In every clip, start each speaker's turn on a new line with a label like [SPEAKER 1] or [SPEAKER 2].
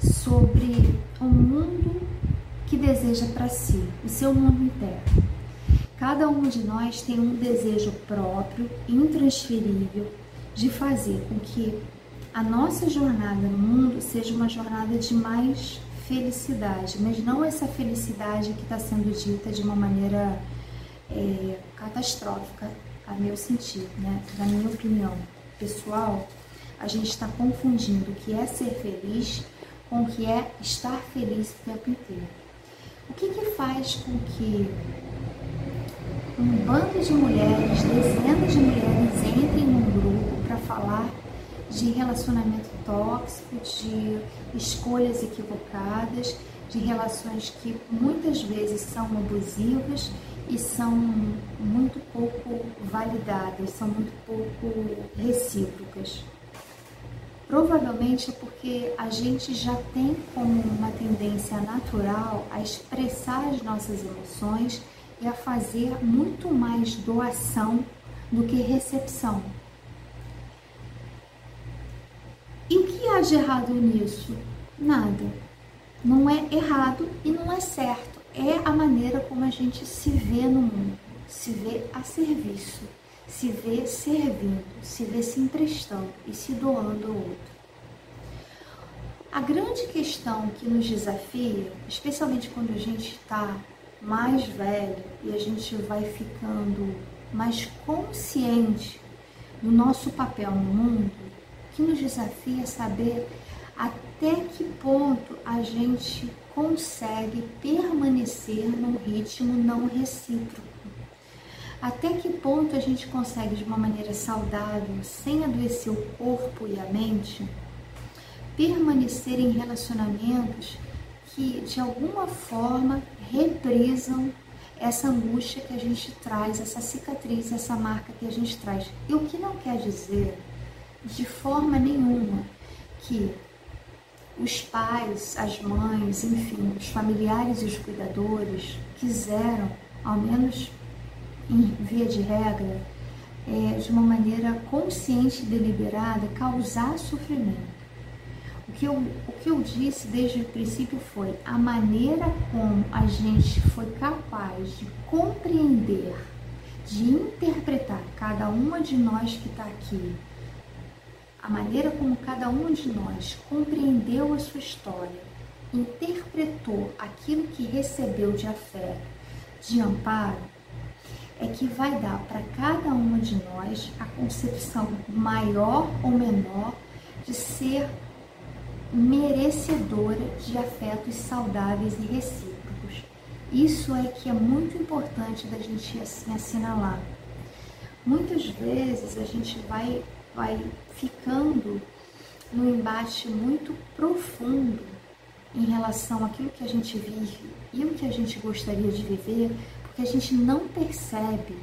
[SPEAKER 1] sobre o mundo que deseja para si, o seu mundo interno. Cada um de nós tem um desejo próprio, intransferível, de fazer com que a nossa jornada no mundo seja uma jornada de mais felicidade, mas não essa felicidade que está sendo dita de uma maneira é, catastrófica, a meu sentido, né? Na minha opinião pessoal, a gente está confundindo o que é ser feliz com o que é estar feliz o tempo inteiro. O que, que faz com que um bando de mulheres, dezenas de mulheres entrem num grupo para falar de relacionamento tóxico, de escolhas equivocadas, de relações que muitas vezes são abusivas e são muito pouco validadas, são muito pouco recíprocas. Provavelmente é porque a gente já tem como uma tendência natural a expressar as nossas emoções e a fazer muito mais doação do que recepção. E o que há de errado nisso? Nada. Não é errado e não é certo. É a maneira como a gente se vê no mundo, se vê a serviço se vê servindo, se vê se emprestando e se doando ao outro. A grande questão que nos desafia, especialmente quando a gente está mais velho e a gente vai ficando mais consciente do nosso papel no mundo, que nos desafia saber até que ponto a gente consegue permanecer num ritmo não recíproco até que ponto a gente consegue, de uma maneira saudável, sem adoecer o corpo e a mente, permanecer em relacionamentos que de alguma forma reprisam essa angústia que a gente traz, essa cicatriz, essa marca que a gente traz. E o que não quer dizer de forma nenhuma que os pais, as mães, enfim, os familiares e os cuidadores quiseram, ao menos via de regra, é, de uma maneira consciente e deliberada, causar sofrimento. O que, eu, o que eu disse desde o princípio foi a maneira como a gente foi capaz de compreender, de interpretar cada uma de nós que está aqui, a maneira como cada uma de nós compreendeu a sua história, interpretou aquilo que recebeu de afeto, de amparo, é que vai dar para cada uma de nós a concepção maior ou menor de ser merecedora de afetos saudáveis e recíprocos. Isso é que é muito importante da gente assim assinalar. Muitas vezes a gente vai, vai ficando num embate muito profundo em relação àquilo que a gente vive e o que a gente gostaria de viver, que a gente não percebe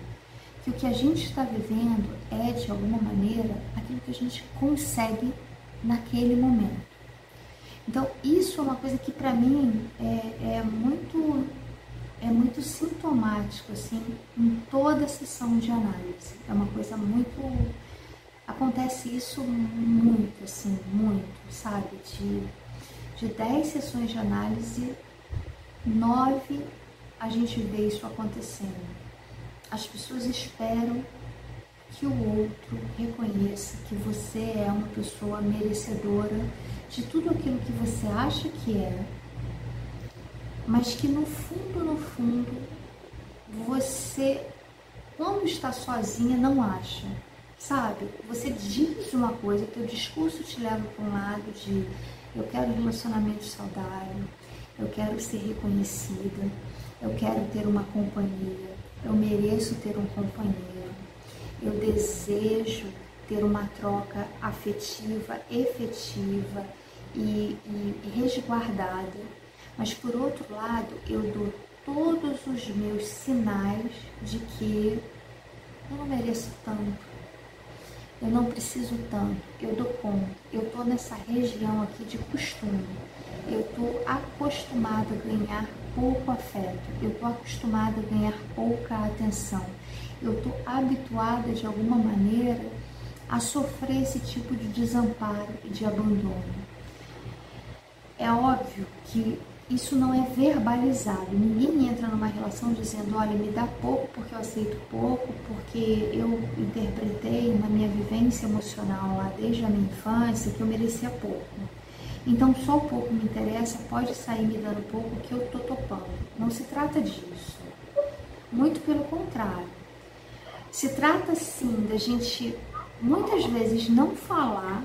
[SPEAKER 1] que o que a gente está vivendo é, de alguma maneira, aquilo que a gente consegue naquele momento. Então, isso é uma coisa que para mim é, é, muito é muito sintomático assim em toda a sessão de análise. É uma coisa muito acontece isso muito assim, muito, sabe? De de 10 sessões de análise, nove a gente vê isso acontecendo. As pessoas esperam que o outro reconheça que você é uma pessoa merecedora de tudo aquilo que você acha que é, mas que no fundo, no fundo, você, quando está sozinha, não acha. Sabe? Você diz uma coisa, teu discurso te leva para um lado de eu quero um relacionamento saudável, eu quero ser reconhecida, eu quero ter uma companhia, eu mereço ter um companheiro, eu desejo ter uma troca afetiva, efetiva e, e, resguardada. Mas por outro lado, eu dou todos os meus sinais de que eu não mereço tanto, eu não preciso tanto, eu dou conta, eu estou nessa região aqui de costume, eu estou acostumada a ganhar pouco afeto, eu estou acostumada a ganhar pouca atenção, eu estou habituada de alguma maneira a sofrer esse tipo de desamparo e de abandono. é óbvio que isso não é verbalizado. Ninguém entra numa relação dizendo, olha, me dá pouco porque eu aceito pouco, porque eu interpretei na minha vivência emocional lá desde a minha infância que eu merecia pouco. Então só o pouco me interessa, pode sair me dando pouco que eu tô topando. Não se trata disso. Muito pelo contrário. Se trata sim da gente muitas vezes não falar,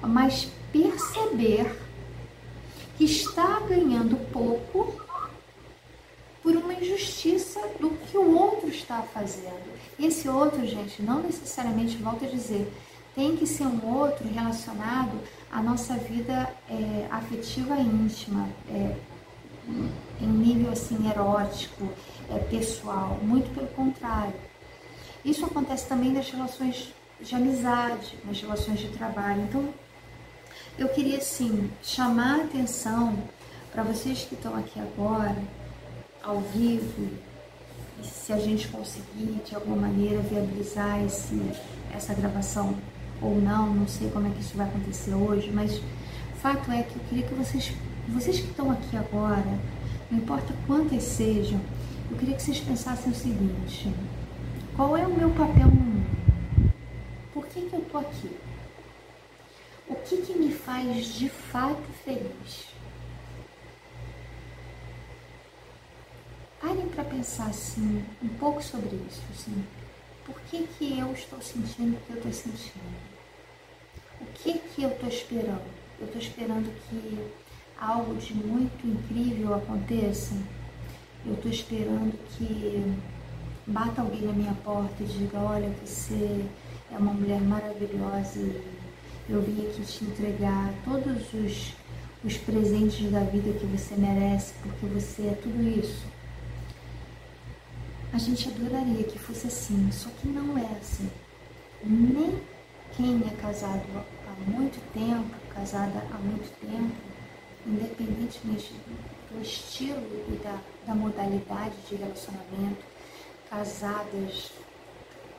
[SPEAKER 1] mas perceber que está ganhando pouco por uma injustiça do que o outro está fazendo. Esse outro, gente, não necessariamente, volto a dizer, tem que ser um outro relacionado à nossa vida é, afetiva íntima, é, em nível assim erótico, é, pessoal, muito pelo contrário. Isso acontece também nas relações de amizade, nas relações de trabalho. Então, eu queria sim chamar a atenção para vocês que estão aqui agora, ao vivo, se a gente conseguir de alguma maneira viabilizar esse, essa gravação ou não, não sei como é que isso vai acontecer hoje, mas o fato é que eu queria que vocês, vocês que estão aqui agora, não importa quantas sejam, eu queria que vocês pensassem o seguinte: qual é o meu papel no mundo? Por que, que eu estou aqui? O que, que me faz de fato feliz? Parem para pensar assim, um pouco sobre isso. Assim. Por que, que eu estou sentindo o que eu estou sentindo? O que, que eu estou esperando? Eu estou esperando que algo de muito incrível aconteça? Eu estou esperando que bata alguém na minha porta e diga: Olha, você é uma mulher maravilhosa eu vim aqui te entregar todos os, os presentes da vida que você merece, porque você é tudo isso. A gente adoraria que fosse assim, só que não é assim. Nem quem é casado muito tempo, casada há muito tempo, independentemente do estilo e da, da modalidade de relacionamento, casadas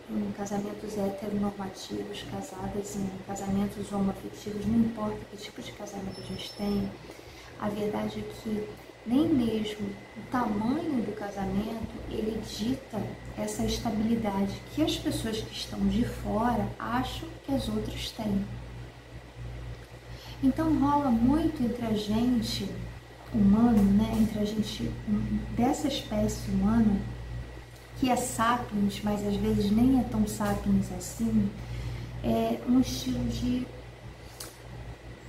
[SPEAKER 1] em casamentos heteronormativos, casadas em casamentos homoafetivos, não importa que tipo de casamento a gente tem, a verdade é que nem mesmo o tamanho do casamento ele dita essa estabilidade que as pessoas que estão de fora acham que as outras têm. Então rola muito entre a gente humano, né, entre a gente dessa espécie humana, que é sapiens, mas às vezes nem é tão sapiens assim, é um estilo de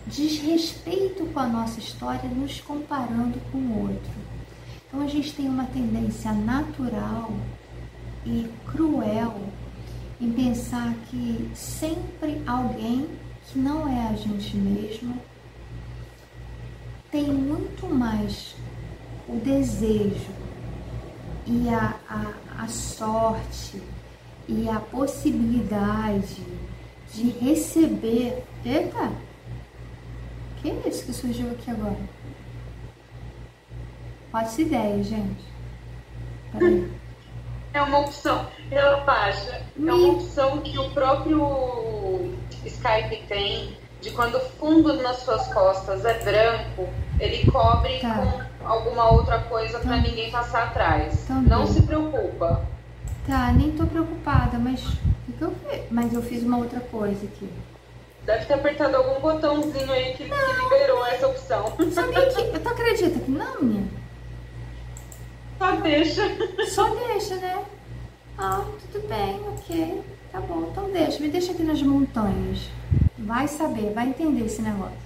[SPEAKER 1] desrespeito com a nossa história, nos comparando com o outro. Então a gente tem uma tendência natural e cruel em pensar que sempre alguém que não é a gente mesmo tem muito mais o desejo e a, a, a sorte e a possibilidade de receber. Eita! Que é isso que surgiu aqui agora? Faço ideia, gente. Peraí.
[SPEAKER 2] É uma opção, relaxa. É uma opção que o próprio Skype tem de quando o fundo nas suas costas é branco, ele cobre tá. com alguma outra coisa para tá. ninguém passar atrás. Tá não se preocupa.
[SPEAKER 1] Tá, nem tô preocupada, mas eu Mas eu fiz uma outra coisa aqui.
[SPEAKER 2] Deve ter apertado algum botãozinho aí que, que liberou essa opção.
[SPEAKER 1] Sabia que. Tu acredita que não, minha?
[SPEAKER 2] Só deixa.
[SPEAKER 1] Só deixa, né? Ah, tudo bem, ok. Tá bom, então deixa. Me deixa aqui nas montanhas. Vai saber, vai entender esse negócio.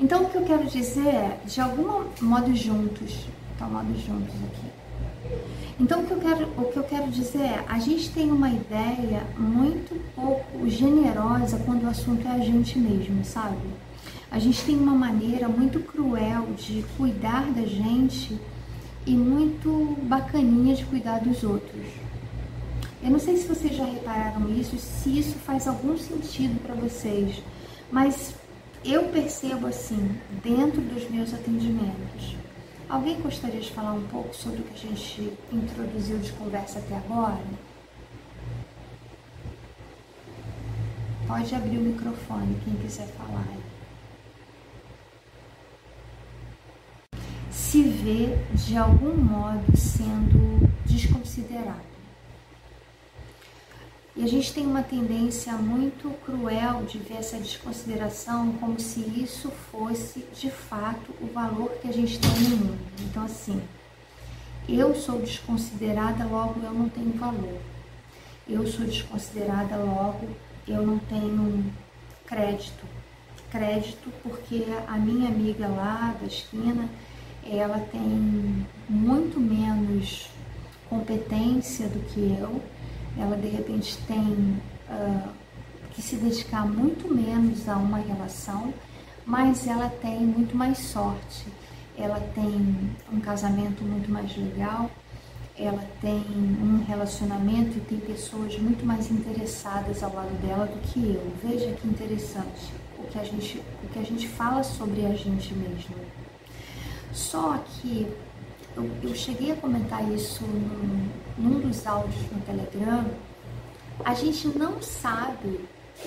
[SPEAKER 1] Então, o que eu quero dizer é, de algum modo juntos, tá modo juntos aqui. Então, o que, eu quero, o que eu quero dizer é, a gente tem uma ideia muito pouco generosa quando o assunto é a gente mesmo, sabe? A gente tem uma maneira muito cruel de cuidar da gente e muito bacaninha de cuidar dos outros. Eu não sei se vocês já repararam isso, se isso faz algum sentido para vocês, mas eu percebo assim, dentro dos meus atendimentos. Alguém gostaria de falar um pouco sobre o que a gente introduziu de conversa até agora? Pode abrir o microfone, quem quiser falar. Se vê de algum modo sendo desconsiderado. E a gente tem uma tendência muito cruel de ver essa desconsideração como se isso fosse de fato o valor que a gente tem no mundo. Então, assim, eu sou desconsiderada, logo eu não tenho valor. Eu sou desconsiderada, logo eu não tenho crédito. Crédito porque a minha amiga lá da esquina, ela tem muito menos competência do que eu ela de repente tem uh, que se dedicar muito menos a uma relação, mas ela tem muito mais sorte. Ela tem um casamento muito mais legal, ela tem um relacionamento e tem pessoas muito mais interessadas ao lado dela do que eu. Veja que interessante o que a gente, o que a gente fala sobre a gente mesmo. Só que eu, eu cheguei a comentar isso num, num dos áudios no Telegram. A gente não sabe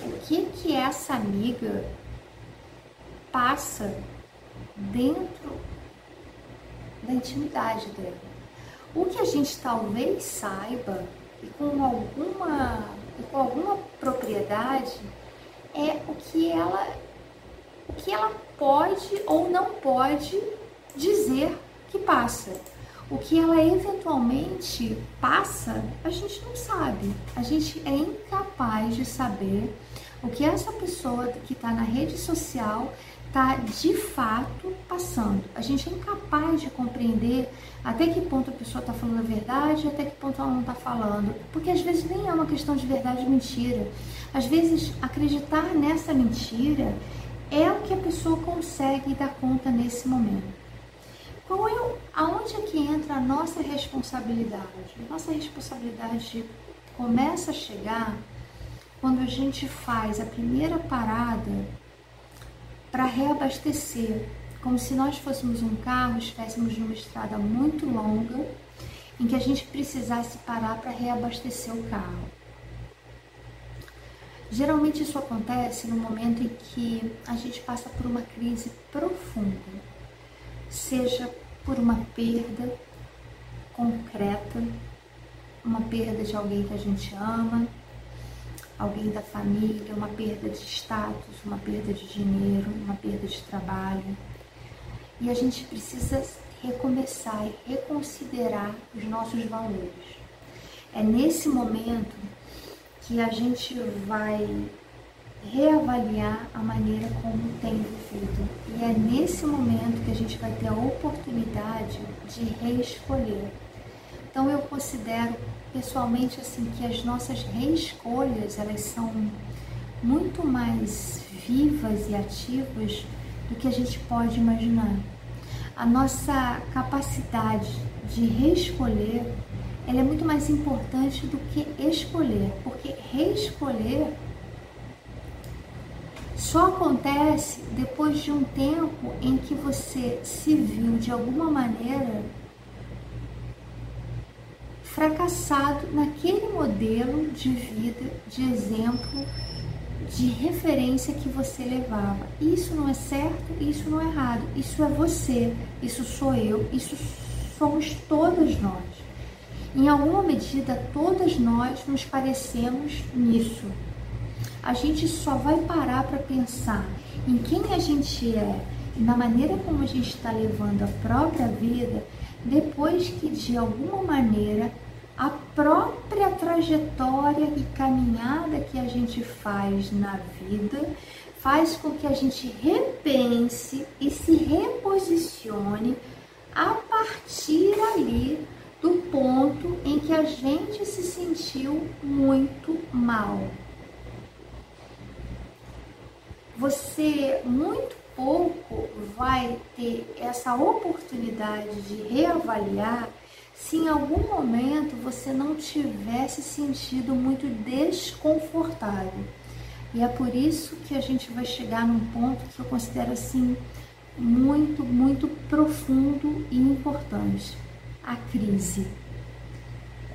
[SPEAKER 1] o que que essa amiga passa dentro da intimidade dela. O que a gente talvez saiba e com alguma, e com alguma propriedade é o que ela o que ela pode ou não pode dizer que passa. O que ela eventualmente passa, a gente não sabe. A gente é incapaz de saber o que essa pessoa que está na rede social está de fato passando. A gente é incapaz de compreender até que ponto a pessoa está falando a verdade, até que ponto ela não está falando. Porque às vezes nem é uma questão de verdade ou mentira. Às vezes acreditar nessa mentira é o que a pessoa consegue dar conta nesse momento. Qual é, aonde é que entra a nossa responsabilidade? Nossa responsabilidade começa a chegar quando a gente faz a primeira parada para reabastecer, como se nós fôssemos um carro, estivéssemos numa estrada muito longa, em que a gente precisasse parar para reabastecer o carro. Geralmente isso acontece no momento em que a gente passa por uma crise profunda seja por uma perda concreta, uma perda de alguém que a gente ama, alguém da família, uma perda de status, uma perda de dinheiro, uma perda de trabalho. E a gente precisa recomeçar e reconsiderar os nossos valores. É nesse momento que a gente vai reavaliar a maneira como tem vivido. E é nesse momento que a gente vai ter a oportunidade de reescolher. Então eu considero pessoalmente assim que as nossas reescolhas, elas são muito mais vivas e ativas do que a gente pode imaginar. A nossa capacidade de reescolher, ela é muito mais importante do que escolher, porque reescolher só acontece depois de um tempo em que você se viu de alguma maneira fracassado naquele modelo de vida, de exemplo, de referência que você levava. Isso não é certo, isso não é errado. Isso é você, isso sou eu, isso somos todas nós. Em alguma medida, todas nós nos parecemos nisso a gente só vai parar para pensar em quem a gente é e na maneira como a gente está levando a própria vida depois que de alguma maneira a própria trajetória e caminhada que a gente faz na vida faz com que a gente repense e se reposicione a partir ali do ponto em que a gente se sentiu muito mal você muito pouco vai ter essa oportunidade de reavaliar se em algum momento você não tiver se sentido muito desconfortável. E é por isso que a gente vai chegar num ponto que eu considero assim muito, muito profundo e importante: a crise.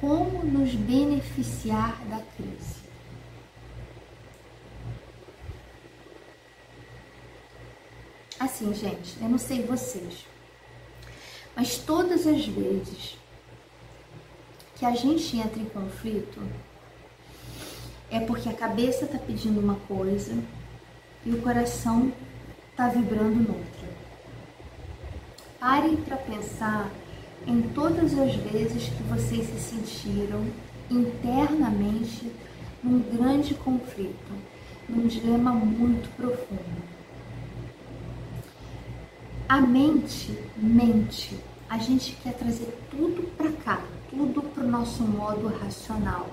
[SPEAKER 1] Como nos beneficiar da crise? Assim, gente, eu não sei vocês, Mas todas as vezes que a gente entra em conflito, é porque a cabeça está pedindo uma coisa e o coração está vibrando noutra. Parem para pensar em todas as vezes que vocês se sentiram internamente num grande conflito, num dilema muito profundo. A mente mente. A gente quer trazer tudo para cá, tudo para o nosso modo racional,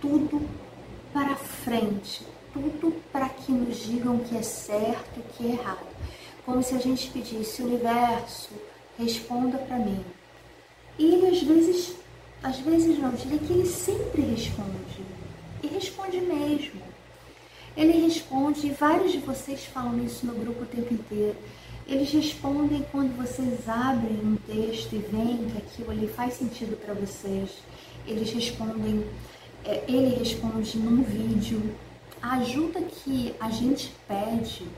[SPEAKER 1] tudo para frente, tudo para que nos digam que é certo e que é errado. Como se a gente pedisse, universo, responda para mim. E ele às vezes, às vezes não, diria que ele sempre responde. E responde mesmo. Ele responde, e vários de vocês falam isso no grupo o tempo inteiro. Eles respondem quando vocês abrem um texto e veem que aquilo ali faz sentido para vocês. Eles respondem, é, ele responde num vídeo. A ajuda que a gente pede,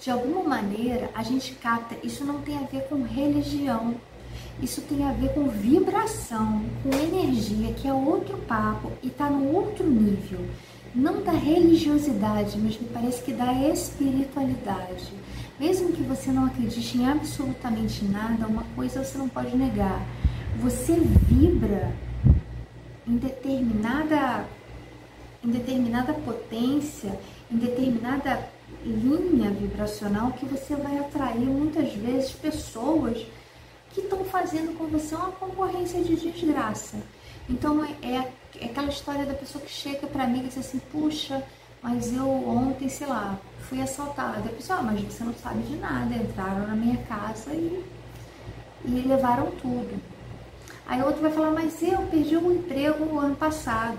[SPEAKER 1] de alguma maneira, a gente capta. Isso não tem a ver com religião. Isso tem a ver com vibração, com energia, que é outro papo e está no outro nível não da religiosidade, mas me parece que da espiritualidade. Mesmo que você não acredite em absolutamente nada, uma coisa você não pode negar. Você vibra em determinada em determinada potência, em determinada linha vibracional que você vai atrair muitas vezes pessoas que estão fazendo com você uma concorrência de desgraça. Então é, é, aquela história da pessoa que chega para mim e diz assim, puxa, mas eu ontem, sei lá, fui assaltada. A pessoa, ah, mas você não sabe de nada, entraram na minha casa e, e levaram tudo. Aí outro vai falar, mas eu perdi um emprego no ano passado.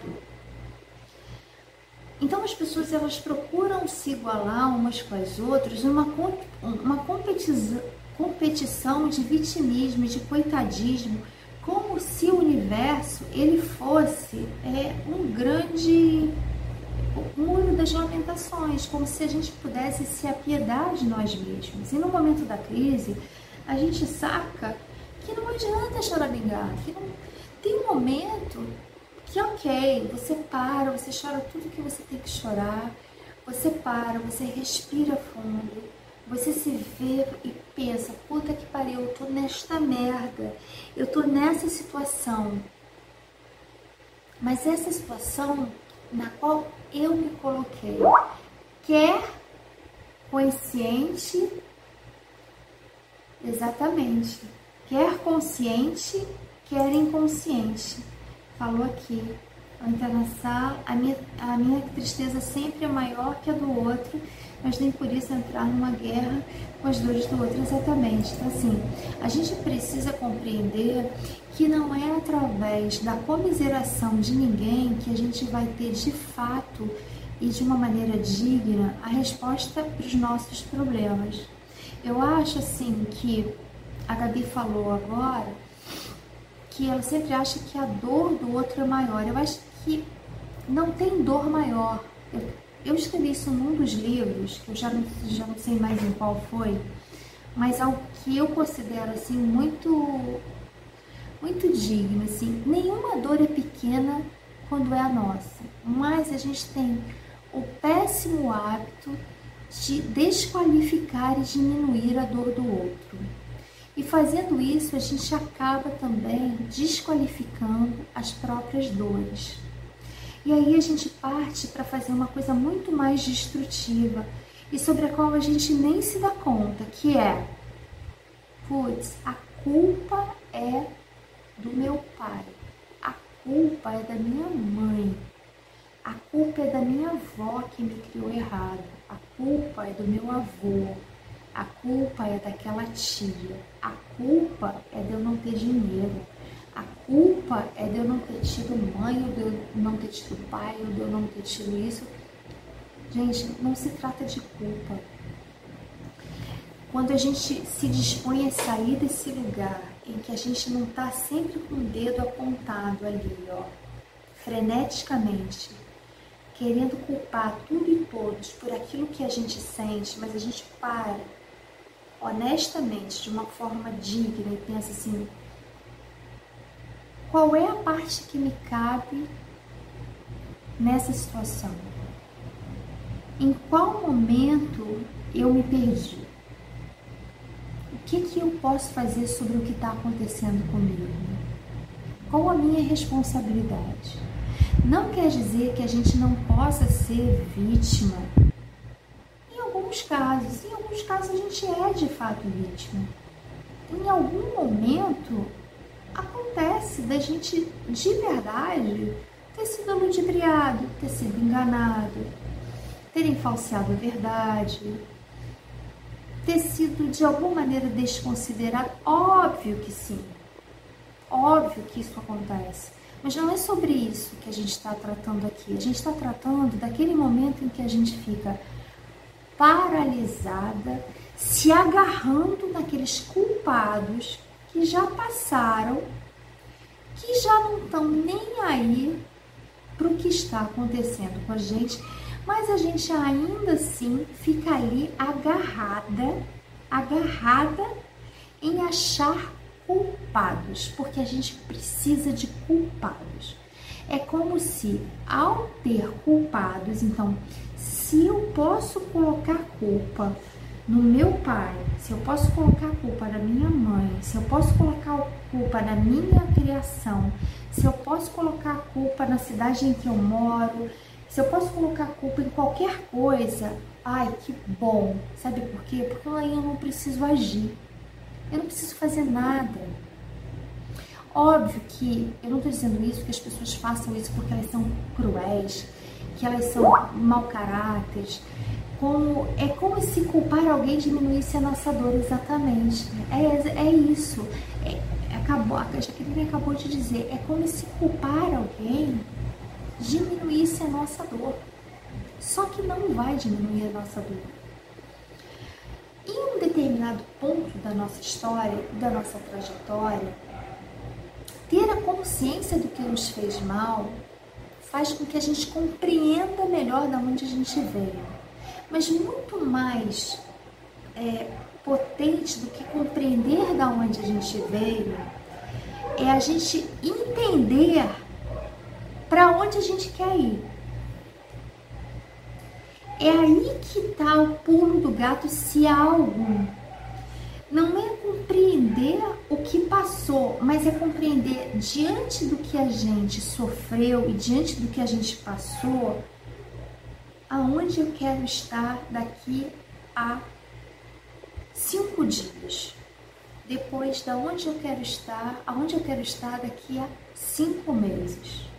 [SPEAKER 1] Então as pessoas elas procuram se igualar umas com as outras numa uma competição, competição de vitimismo, de coitadismo, como se o universo ele fosse é, um grande muro das lamentações, como se a gente pudesse se apiedar de nós mesmos. E no momento da crise, a gente saca que não adianta choramingar, que não... tem um momento que ok, você para, você chora tudo que você tem que chorar, você para, você respira fundo, você se vê e pensa, puta que pariu, eu tô nesta merda, eu tô nessa situação. Mas essa situação na qual eu me coloquei, quer consciente, exatamente, quer consciente, quer inconsciente. Falou aqui, ao a minha, a minha tristeza sempre é maior que a do outro mas nem por isso entrar numa guerra com as dores do outro exatamente. Então, assim, a gente precisa compreender que não é através da comiseração de ninguém que a gente vai ter de fato e de uma maneira digna a resposta para os nossos problemas. Eu acho assim que a Gabi falou agora que ela sempre acha que a dor do outro é maior. Eu acho que não tem dor maior. Eu, eu escrevi isso num dos livros, que eu já não, já não sei mais em qual foi, mas algo que eu considero assim muito muito digno, assim, nenhuma dor é pequena quando é a nossa, mas a gente tem o péssimo hábito de desqualificar e diminuir a dor do outro. E fazendo isso, a gente acaba também desqualificando as próprias dores. E aí a gente parte para fazer uma coisa muito mais destrutiva e sobre a qual a gente nem se dá conta, que é, putz, a culpa é do meu pai, a culpa é da minha mãe, a culpa é da minha avó que me criou errado, a culpa é do meu avô, a culpa é daquela tia, a culpa é de eu não ter dinheiro, a culpa é de eu não ter tido mãe, ou de eu não ter tido pai, ou de eu não ter tido isso. Gente, não se trata de culpa. Quando a gente se dispõe a sair desse lugar em que a gente não está sempre com o dedo apontado ali, ó, freneticamente, querendo culpar tudo e todos por aquilo que a gente sente, mas a gente para honestamente, de uma forma digna e pensa assim: qual é a parte que me cabe nessa situação? Em qual momento eu me perdi? O que, que eu posso fazer sobre o que está acontecendo comigo? Qual a minha responsabilidade? Não quer dizer que a gente não possa ser vítima. Alguns casos, em alguns casos a gente é de fato vítima. Em algum momento acontece da gente de verdade ter sido ludibriado, ter sido enganado, terem falseado a verdade, ter sido de alguma maneira desconsiderado. Óbvio que sim, óbvio que isso acontece. Mas não é sobre isso que a gente está tratando aqui. A gente está tratando daquele momento em que a gente fica paralisada, se agarrando naqueles culpados que já passaram, que já não estão nem aí para o que está acontecendo com a gente, mas a gente ainda assim fica ali agarrada, agarrada em achar culpados, porque a gente precisa de culpados. É como se, ao ter culpados, então, se eu posso colocar culpa no meu pai, se eu posso colocar culpa na minha mãe, se eu posso colocar culpa na minha criação, se eu posso colocar culpa na cidade em que eu moro, se eu posso colocar culpa em qualquer coisa, ai que bom. Sabe por quê? Porque aí eu não preciso agir. Eu não preciso fazer nada. Óbvio que eu não estou dizendo isso que as pessoas façam isso porque elas são cruéis, que elas são mau caráter. Como, é como se culpar alguém diminuísse a nossa dor, exatamente. É, é isso. É, acabou, a Jaqueline acabou de dizer, é como se culpar alguém diminuísse a nossa dor. Só que não vai diminuir a nossa dor. Em um determinado ponto da nossa história, da nossa trajetória, ter a consciência do que nos fez mal faz com que a gente compreenda melhor de onde a gente veio. Mas muito mais é, potente do que compreender de onde a gente veio é a gente entender para onde a gente quer ir. É aí que está o pulo do gato se algo. Não é compreender o que passou, mas é compreender diante do que a gente sofreu e diante do que a gente passou, aonde eu quero estar daqui a cinco dias. Depois, da onde eu quero estar, aonde eu quero estar daqui a cinco meses.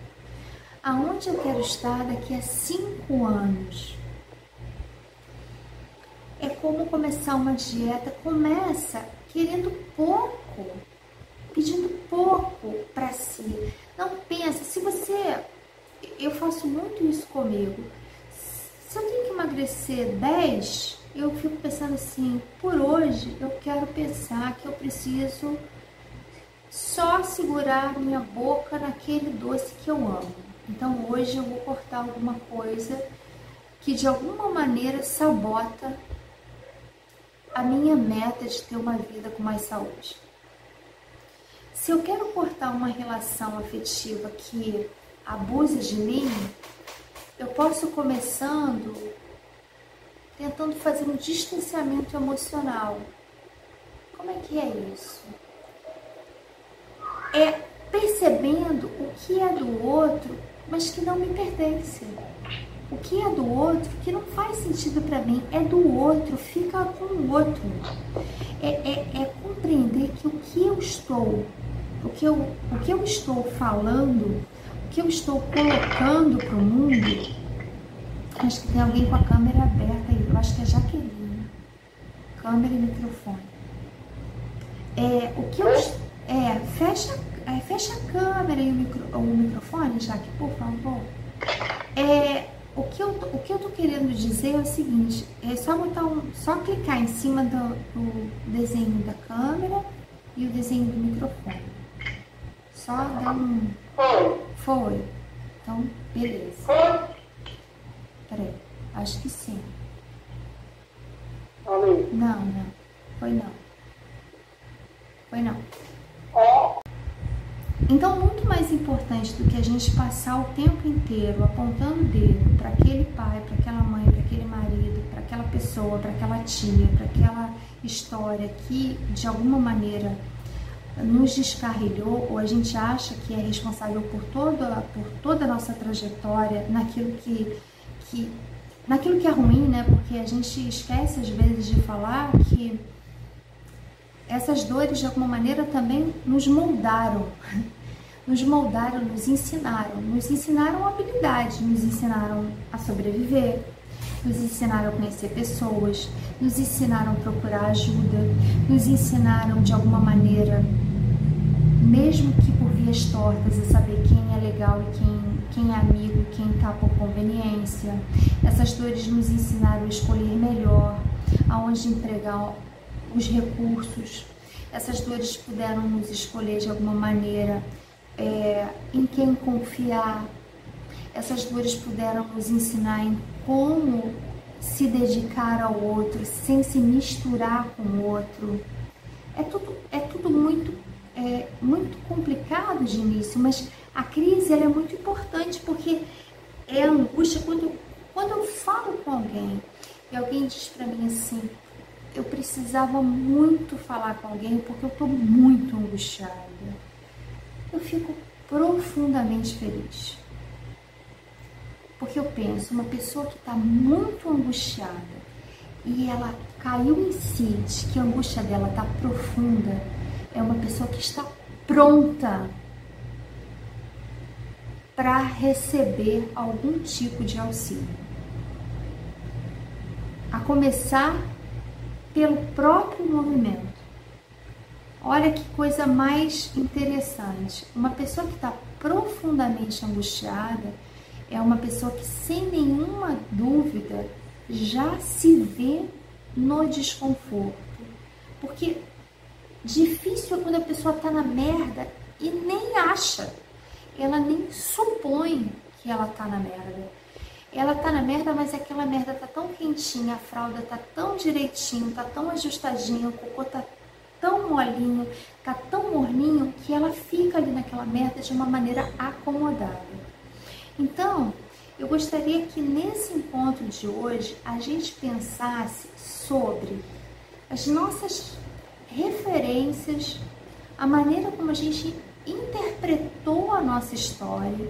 [SPEAKER 1] Aonde eu quero estar daqui a cinco anos é como começar uma dieta. Começa querendo pouco, pedindo pouco para si. Não pensa, se você. Eu faço muito isso comigo. Se eu tenho que emagrecer 10, eu fico pensando assim: por hoje eu quero pensar que eu preciso só segurar minha boca naquele doce que eu amo. Então hoje eu vou cortar alguma coisa que de alguma maneira sabota a minha meta de ter uma vida com mais saúde. Se eu quero cortar uma relação afetiva que abusa de mim, eu posso começando tentando fazer um distanciamento emocional. Como é que é isso? É percebendo o que é do outro, mas que não me pertence. Que é do outro que não faz sentido para mim é do outro, fica com o outro. É, é, é, compreender que o que eu estou, o que eu, o que eu estou falando, o que eu estou colocando para o mundo. Acho que tem alguém com a câmera aberta aí, eu acho que é Jaqueline. Câmera e microfone. É, o que eu. É, fecha, é, fecha a câmera e o, micro, o microfone, Jaque, por favor. É, o que, eu, o que eu tô querendo dizer é o seguinte, é só botar um, só clicar em cima do, do desenho da câmera e o desenho do microfone. Só dar um. Foi. Foi. Então, beleza. Foi. Peraí, acho que sim. Não, não. Foi não. Foi não. Então, muito mais importante do que a gente passar o tempo inteiro apontando o dedo para aquele pai, para aquela mãe, para aquele marido, para aquela pessoa, para aquela tia, para aquela história que de alguma maneira nos descarrilhou ou a gente acha que é responsável por toda, por toda a nossa trajetória naquilo que, que naquilo que é ruim, né? Porque a gente esquece às vezes de falar que essas dores de alguma maneira também nos moldaram. Nos moldaram, nos ensinaram, nos ensinaram habilidades, nos ensinaram a sobreviver, nos ensinaram a conhecer pessoas, nos ensinaram a procurar ajuda, nos ensinaram de alguma maneira, mesmo que por vias tortas, a saber quem é legal e quem, quem é amigo, quem está por conveniência. Essas dores nos ensinaram a escolher melhor, aonde empregar os recursos. Essas dores puderam nos escolher de alguma maneira é, em quem confiar. Essas dores puderam nos ensinar em como se dedicar ao outro sem se misturar com o outro. É tudo, é tudo muito, é, muito complicado de início, mas a crise é muito importante porque é angústia. Quando, quando eu falo com alguém e alguém diz para mim assim, eu precisava muito falar com alguém porque eu estou muito angustiada. Eu fico profundamente feliz. Porque eu penso, uma pessoa que está muito angustiada e ela caiu em si, que a angústia dela está profunda, é uma pessoa que está pronta para receber algum tipo de auxílio. A começar pelo próprio movimento. Olha que coisa mais interessante. Uma pessoa que está profundamente angustiada é uma pessoa que, sem nenhuma dúvida, já se vê no desconforto. Porque difícil é quando a pessoa está na merda e nem acha, ela nem supõe que ela está na merda ela tá na merda, mas aquela merda tá tão quentinha, a fralda tá tão direitinho, tá tão ajustadinho, o cocô tá tão molinho, tá tão morninho que ela fica ali naquela merda de uma maneira acomodada. Então, eu gostaria que nesse encontro de hoje a gente pensasse sobre as nossas referências, a maneira como a gente interpretou a nossa história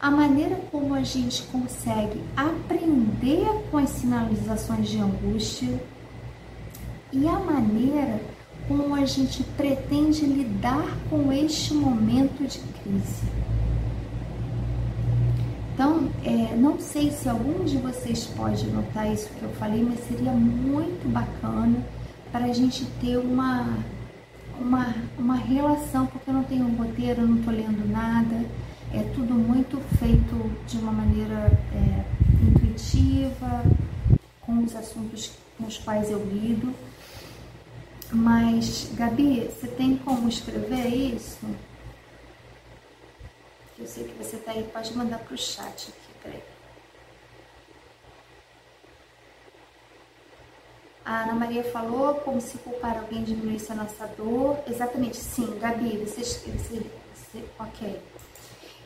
[SPEAKER 1] a maneira como a gente consegue aprender com as sinalizações de angústia e a maneira como a gente pretende lidar com este momento de crise. Então, é, não sei se algum de vocês pode notar isso que eu falei, mas seria muito bacana para a gente ter uma, uma, uma relação, porque eu não tenho um roteiro, eu não estou lendo nada é tudo muito feito de uma maneira é, intuitiva, com os assuntos com os quais eu lido. Mas, Gabi, você tem como escrever isso? Eu sei que você está aí, pode mandar para o chat aqui, peraí. A Ana Maria falou como se culpar alguém diminuísse a nossa dor. Exatamente, sim, Gabi, você, você, você ok.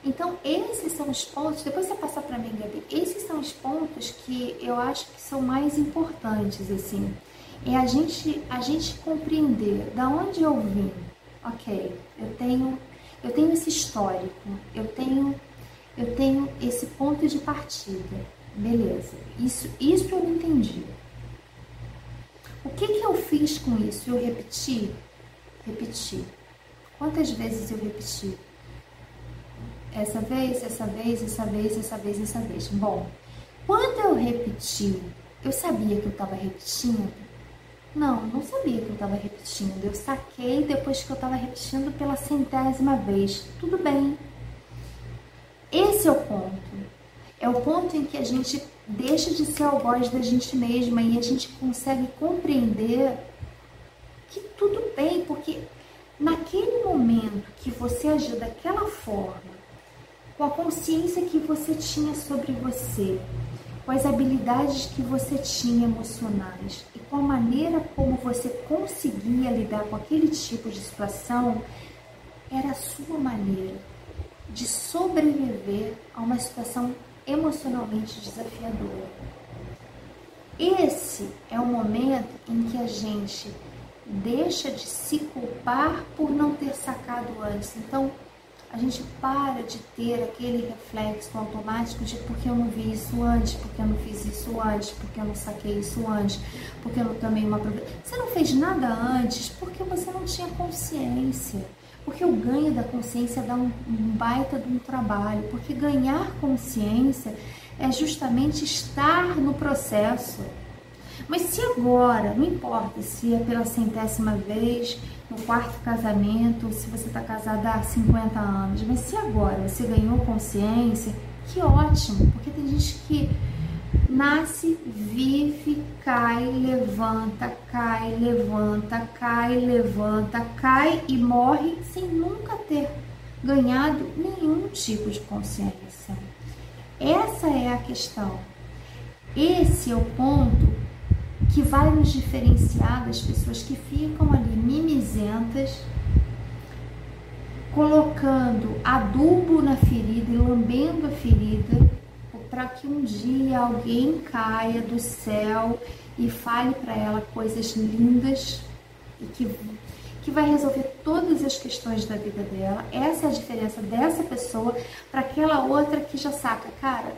[SPEAKER 1] Então, esses são os pontos, depois você passa para mim, Gabi, esses são os pontos que eu acho que são mais importantes, assim. É a gente, a gente compreender da onde eu vim. Ok, eu tenho, eu tenho esse histórico, eu tenho, eu tenho esse ponto de partida. Beleza, isso, isso eu entendi. O que, que eu fiz com isso? Eu repeti? Repeti. Quantas vezes eu repeti? Essa vez, essa vez, essa vez, essa vez, essa vez. Bom, quando eu repeti, eu sabia que eu estava repetindo? Não, não sabia que eu estava repetindo. Eu saquei depois que eu estava repetindo pela centésima vez. Tudo bem. Esse é o ponto. É o ponto em que a gente deixa de ser algoz da gente mesma e a gente consegue compreender que tudo bem, porque naquele momento que você agiu daquela forma, com a consciência que você tinha sobre você, com as habilidades que você tinha emocionais e com a maneira como você conseguia lidar com aquele tipo de situação, era a sua maneira de sobreviver a uma situação emocionalmente desafiadora. Esse é o momento em que a gente deixa de se culpar por não ter sacado antes. Então, a gente para de ter aquele reflexo automático de porque eu não vi isso antes, porque eu não fiz isso antes, porque eu não saquei isso antes, porque eu não tomei uma Você não fez nada antes porque você não tinha consciência. Porque o ganho da consciência dá um, um baita de um trabalho, porque ganhar consciência é justamente estar no processo. Mas se agora, não importa se é pela centésima vez, no quarto casamento, se você está casada há 50 anos, mas se agora você ganhou consciência, que ótimo, porque tem gente que nasce, vive, cai, levanta, cai, levanta, cai, levanta, cai e morre sem nunca ter ganhado nenhum tipo de consciência. Essa é a questão. Esse é o ponto que vai nos diferenciar das pessoas que ficam ali mimizentas, colocando adubo na ferida e lambendo a ferida para que um dia alguém caia do céu e fale para ela coisas lindas e que, que vai resolver todas as questões da vida dela. Essa é a diferença dessa pessoa para aquela outra que já saca, cara.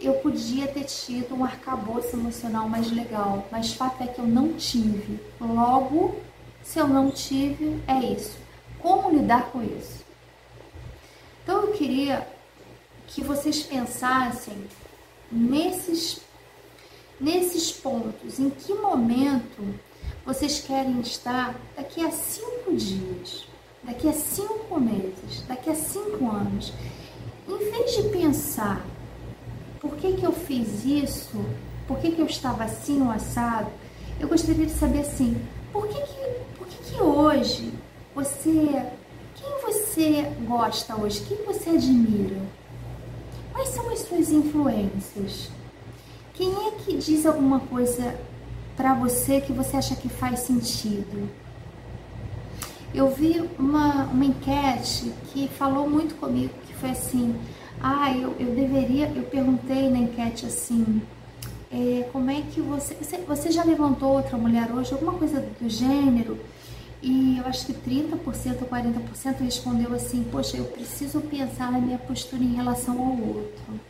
[SPEAKER 1] Eu podia ter tido um arcabouço emocional mais legal, mas fato é que eu não tive. Logo, se eu não tive, é isso. Como lidar com isso? Então eu queria que vocês pensassem nesses, nesses pontos, em que momento vocês querem estar daqui a cinco dias, daqui a cinco meses, daqui a cinco anos. Em vez de pensar por que, que eu fiz isso, por que, que eu estava assim ou assado, eu gostaria de saber assim, por que, que, por que, que hoje você. Quem você gosta hoje? Quem você admira? Quais são as suas influências? Quem é que diz alguma coisa para você que você acha que faz sentido? Eu vi uma, uma enquete que falou muito comigo, que foi assim, ah, eu, eu deveria, eu perguntei na enquete assim, é, como é que você, você já levantou outra mulher hoje, alguma coisa do gênero? E eu acho que 30% ou 40% respondeu assim: Poxa, eu preciso pensar na minha postura em relação ao outro.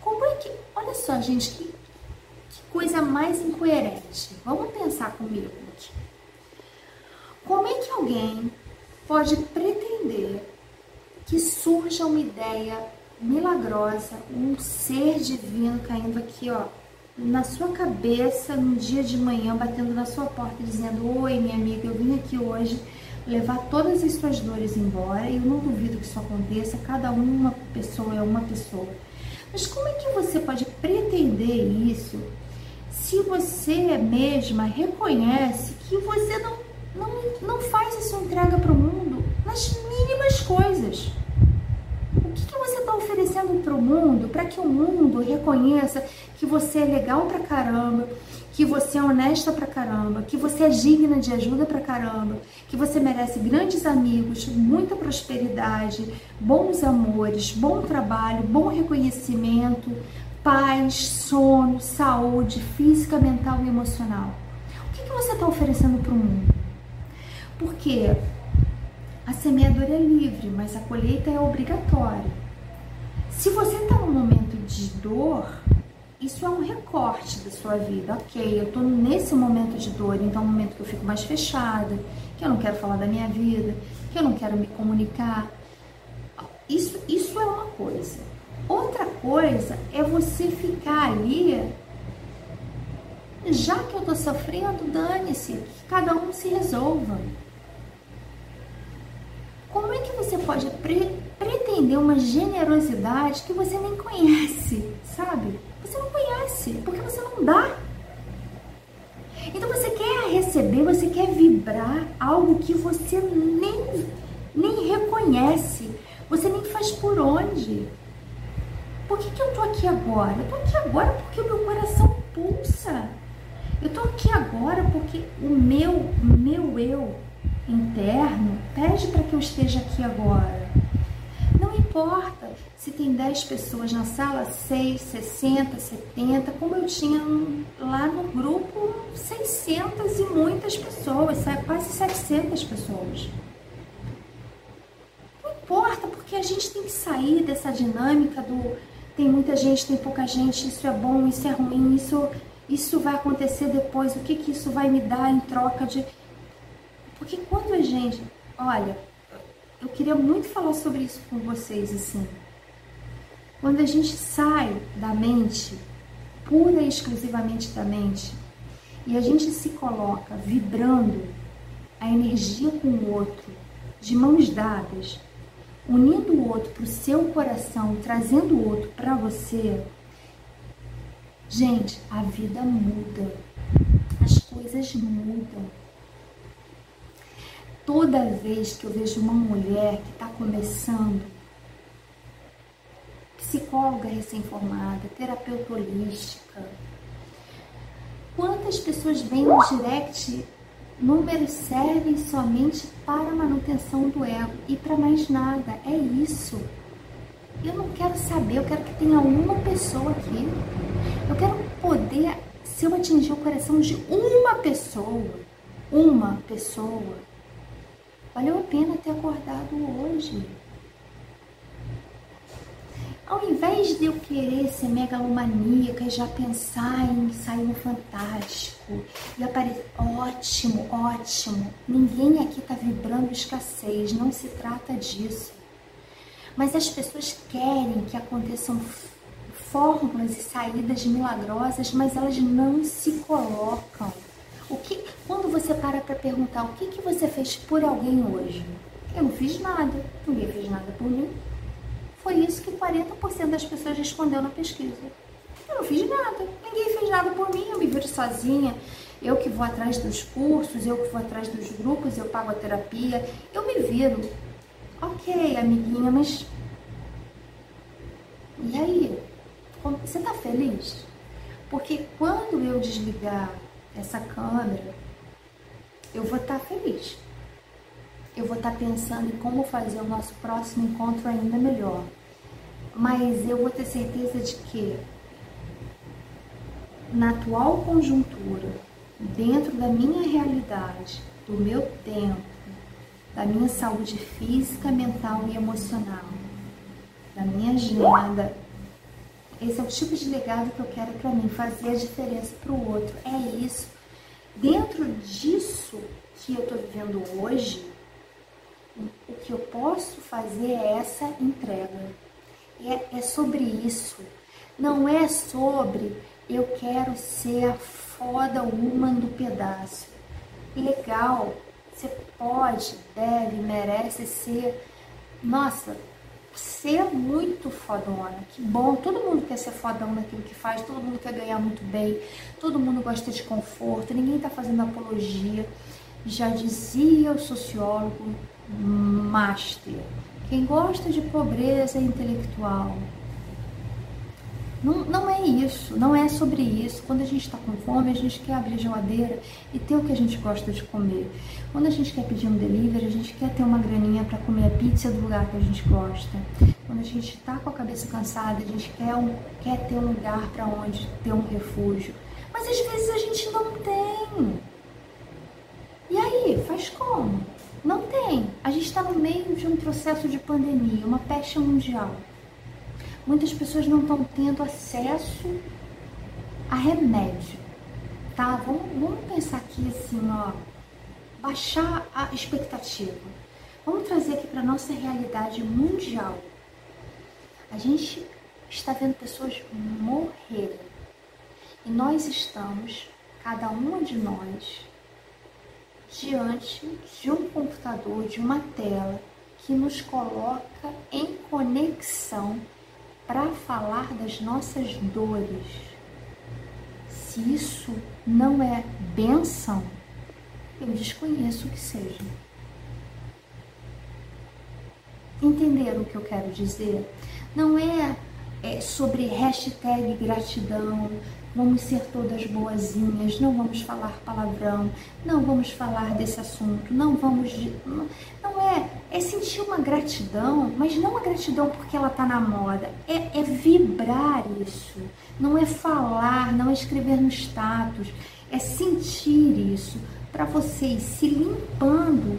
[SPEAKER 1] Como é que. Olha só, gente, que, que coisa mais incoerente. Vamos pensar comigo aqui. Como é que alguém pode pretender que surja uma ideia milagrosa, um ser divino caindo aqui, ó, na sua cabeça no dia de manhã, batendo na sua porta, dizendo: Oi, minha amiga, eu vim aqui hoje levar todas as suas dores embora e eu não duvido que isso aconteça. Cada uma pessoa é uma pessoa. Mas como é que você pode pretender isso se você mesma reconhece que você não, não, não faz a sua entrega para o mundo nas mínimas coisas? Oferecendo para o mundo para que o mundo reconheça que você é legal pra caramba, que você é honesta pra caramba, que você é digna de ajuda pra caramba, que você merece grandes amigos, muita prosperidade, bons amores, bom trabalho, bom reconhecimento, paz, sono, saúde física, mental e emocional. O que, que você está oferecendo para o mundo? Porque a semeadura é livre, mas a colheita é obrigatória. Se você está num momento de dor, isso é um recorte da sua vida. Ok, eu estou nesse momento de dor, então é um momento que eu fico mais fechada, que eu não quero falar da minha vida, que eu não quero me comunicar. Isso, isso é uma coisa. Outra coisa é você ficar ali, já que eu estou sofrendo, dane-se, que cada um se resolva. Como é que você pode pre pretender uma generosidade que você nem conhece, sabe? Você não conhece, porque você não dá. Então você quer receber, você quer vibrar algo que você nem, nem reconhece, você nem faz por onde. por que, que eu tô aqui agora? Eu tô aqui agora porque o meu coração pulsa. Eu tô aqui agora porque o meu, meu eu interno pede para que eu esteja aqui agora. Não importa se tem 10 pessoas na sala, 6, 60, 70, como eu tinha lá no grupo 600 e muitas pessoas, quase 700 pessoas. Não importa, porque a gente tem que sair dessa dinâmica do tem muita gente, tem pouca gente, isso é bom, isso é ruim, isso, isso vai acontecer depois, o que, que isso vai me dar em troca de. Porque quando a gente. Olha, eu queria muito falar sobre isso com vocês, assim. Quando a gente sai da mente, pura e exclusivamente da mente, e a gente se coloca vibrando a energia com o outro, de mãos dadas, unindo o outro para o seu coração, trazendo o outro para você, gente, a vida muda, as coisas mudam. Toda vez que eu vejo uma mulher que está começando, psicóloga recém-formada, terapeuta holística, quantas pessoas vêm no direct Números servem somente para a manutenção do ego e para mais nada. É isso. Eu não quero saber, eu quero que tenha uma pessoa aqui. Eu quero poder, se eu atingir o coração de uma pessoa, uma pessoa, valeu a pena ter acordado hoje. Ao invés de eu querer ser megalomaníaca e já pensar em sair no fantástico e aparecer. Ótimo, ótimo. Ninguém aqui está vibrando escassez, não se trata disso. Mas as pessoas querem que aconteçam fórmulas e saídas milagrosas, mas elas não se colocam. O que, quando você para para perguntar o que, que você fez por alguém hoje? Eu não fiz nada, ninguém fez nada por mim. Foi isso que 40% das pessoas respondeu na pesquisa. Eu não fiz nada, ninguém fez nada por mim, eu me viro sozinha, eu que vou atrás dos cursos, eu que vou atrás dos grupos, eu pago a terapia, eu me viro. Ok, amiguinha, mas. E aí? Você tá feliz? Porque quando eu desligar essa câmera, eu vou estar tá feliz eu vou estar pensando em como fazer o nosso próximo encontro ainda melhor. Mas eu vou ter certeza de que na atual conjuntura, dentro da minha realidade, do meu tempo, da minha saúde física, mental e emocional, da minha agenda, esse é o tipo de legado que eu quero para mim, fazer a diferença para o outro. É isso. Dentro disso que eu estou vivendo hoje, o que eu posso fazer é essa entrega. É, é sobre isso. Não é sobre eu quero ser a foda woman do pedaço. Legal, você pode, deve, merece ser. Nossa, ser muito fodona. Que bom, todo mundo quer ser fodão naquilo que faz, todo mundo quer ganhar muito bem, todo mundo gosta de conforto, ninguém está fazendo apologia. Já dizia o sociólogo master. Quem gosta de pobreza intelectual. Não, não é isso, não é sobre isso. Quando a gente está com fome, a gente quer abrir geladeira e ter o que a gente gosta de comer. Quando a gente quer pedir um delivery, a gente quer ter uma graninha para comer a pizza do lugar que a gente gosta. Quando a gente está com a cabeça cansada, a gente quer, um, quer ter um lugar para onde ter um refúgio. Mas às vezes a gente não tem. E aí, faz como? Não tem. A gente está no meio de um processo de pandemia, uma peste mundial. Muitas pessoas não estão tendo acesso a remédio, tá? Vamos, vamos pensar aqui assim, ó, baixar a expectativa. Vamos trazer aqui para nossa realidade mundial. A gente está vendo pessoas morrerem e nós estamos, cada uma de nós, diante de um computador, de uma tela que nos coloca em conexão para falar das nossas dores. Se isso não é benção, eu desconheço que seja. Entenderam o que eu quero dizer? Não é é, sobre hashtag gratidão, vamos ser todas boazinhas, não vamos falar palavrão, não vamos falar desse assunto, não vamos. Não é. É sentir uma gratidão, mas não uma gratidão porque ela está na moda. É, é vibrar isso. Não é falar, não é escrever no status. É sentir isso para vocês se limpando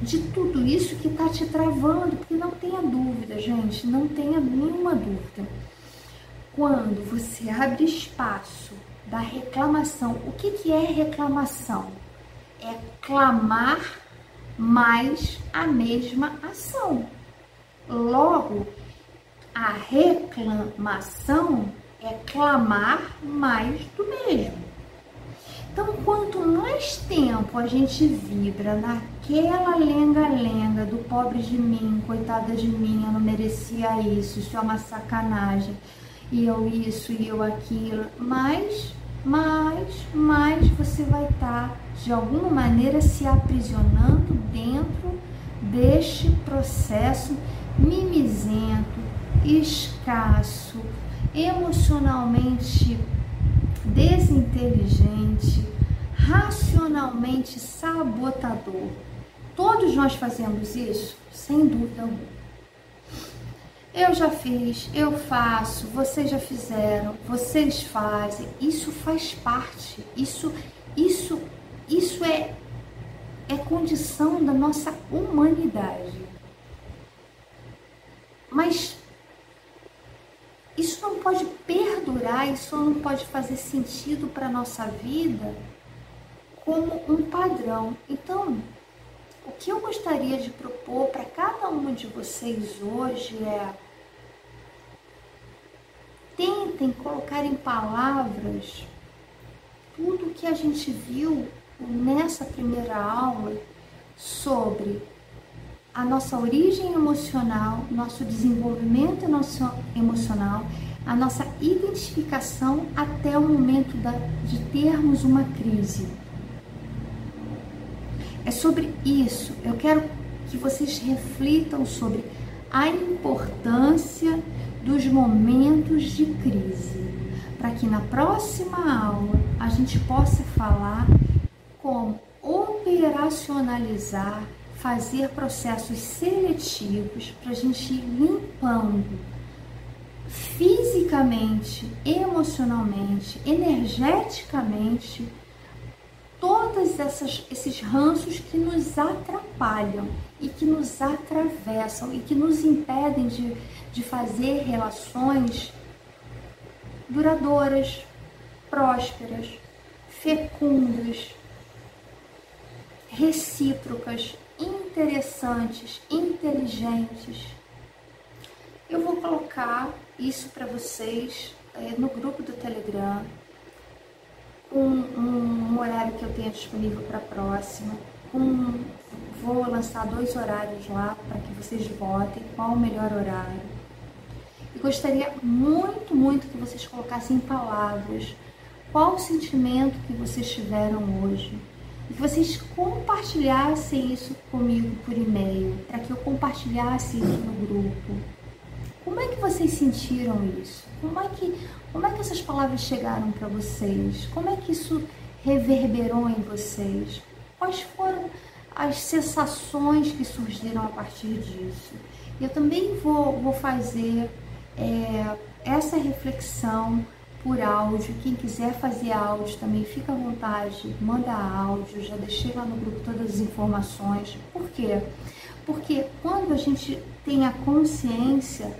[SPEAKER 1] de tudo isso que está te travando, porque não tenha dúvida, gente, não tenha nenhuma dúvida quando você abre espaço da reclamação, o que, que é reclamação? É clamar mais a mesma ação. Logo, a reclamação é clamar mais do mesmo. Então, quanto mais tempo a gente vibra naquela lenga-lenga do pobre de mim, coitada de mim, eu não merecia isso, isso é uma sacanagem e eu isso e eu aquilo, mas, mais, mais você vai estar tá, de alguma maneira se aprisionando dentro deste processo mimizento, escasso, emocionalmente desinteligente, racionalmente sabotador. Todos nós fazemos isso, sem dúvida alguma. Eu já fiz, eu faço, vocês já fizeram, vocês fazem. Isso faz parte. Isso, isso, isso é é condição da nossa humanidade. Mas isso não pode perdurar, isso não pode fazer sentido para a nossa vida como um padrão. Então, o que eu gostaria de propor para cada um de vocês hoje é tentem colocar em palavras tudo o que a gente viu nessa primeira aula sobre a nossa origem emocional, nosso desenvolvimento emocional, a nossa identificação até o momento de termos uma crise. É sobre isso. Eu quero que vocês reflitam sobre a importância dos momentos de crise, para que na próxima aula a gente possa falar como operacionalizar, fazer processos seletivos para a gente ir limpando fisicamente, emocionalmente, energeticamente todos esses ranços que nos atrapalham e que nos atravessam e que nos impedem de, de fazer relações duradouras, prósperas, fecundas, recíprocas, interessantes, inteligentes. Eu vou colocar isso para vocês é, no grupo do Telegram um, um horário que eu tenha disponível para a próxima. Vou lançar dois horários lá para que vocês votem qual o melhor horário. E gostaria muito, muito que vocês colocassem em palavras qual o sentimento que vocês tiveram hoje. E que vocês compartilhassem isso comigo por e-mail, para que eu compartilhasse isso no grupo. Como é que vocês sentiram isso? Como é que como é que essas palavras chegaram para vocês? Como é que isso reverberou em vocês? Quais foram as sensações que surgiram a partir disso? Eu também vou, vou fazer é, essa reflexão por áudio. Quem quiser fazer áudio também fica à vontade, manda áudio. Já deixei lá no grupo todas as informações. Por quê? Porque quando a gente tem a consciência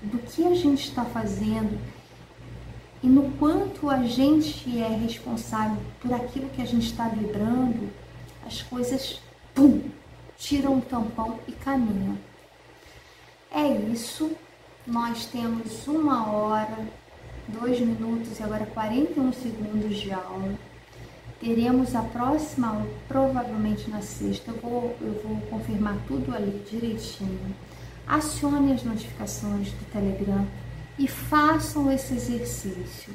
[SPEAKER 1] do que a gente está fazendo e no quanto a gente é responsável por aquilo que a gente está vibrando, as coisas pum, tiram o tampão e caminham. É isso. Nós temos uma hora, dois minutos e agora 41 segundos de aula. Teremos a próxima aula, provavelmente na sexta. Eu vou, eu vou confirmar tudo ali direitinho. Acione as notificações do Telegram e façam esse exercício.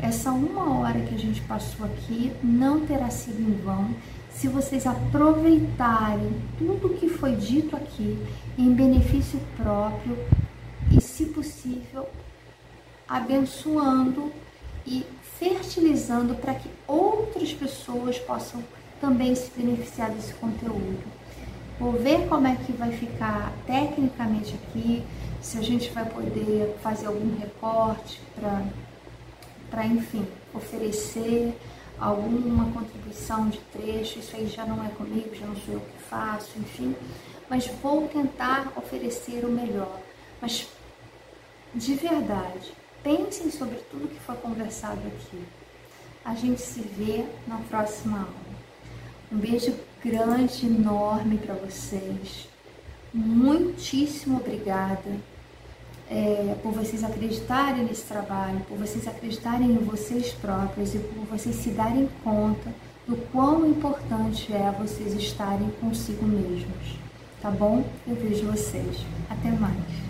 [SPEAKER 1] Essa uma hora que a gente passou aqui não terá sido em vão se vocês aproveitarem tudo que foi dito aqui em benefício próprio e, se possível, abençoando e fertilizando para que outras pessoas possam também se beneficiar desse conteúdo. Vou ver como é que vai ficar tecnicamente aqui, se a gente vai poder fazer algum recorte para, enfim, oferecer alguma contribuição de trecho. Isso aí já não é comigo, já não sou eu que faço, enfim. Mas vou tentar oferecer o melhor. Mas, de verdade, pensem sobre tudo que foi conversado aqui. A gente se vê na próxima aula. Um beijo grande, enorme para vocês. Muitíssimo obrigada é, por vocês acreditarem nesse trabalho, por vocês acreditarem em vocês próprios e por vocês se darem conta do quão importante é vocês estarem consigo mesmos. Tá bom? Eu vejo vocês. Até mais.